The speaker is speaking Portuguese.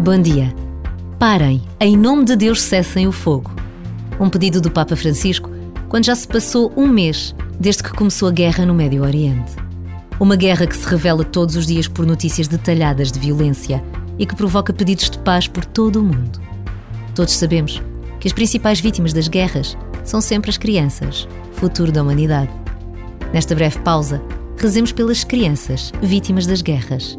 Bom dia. Parem, em nome de Deus cessem o fogo. Um pedido do Papa Francisco quando já se passou um mês desde que começou a guerra no Médio Oriente. Uma guerra que se revela todos os dias por notícias detalhadas de violência e que provoca pedidos de paz por todo o mundo. Todos sabemos que as principais vítimas das guerras são sempre as crianças, futuro da humanidade. Nesta breve pausa, rezemos pelas crianças vítimas das guerras.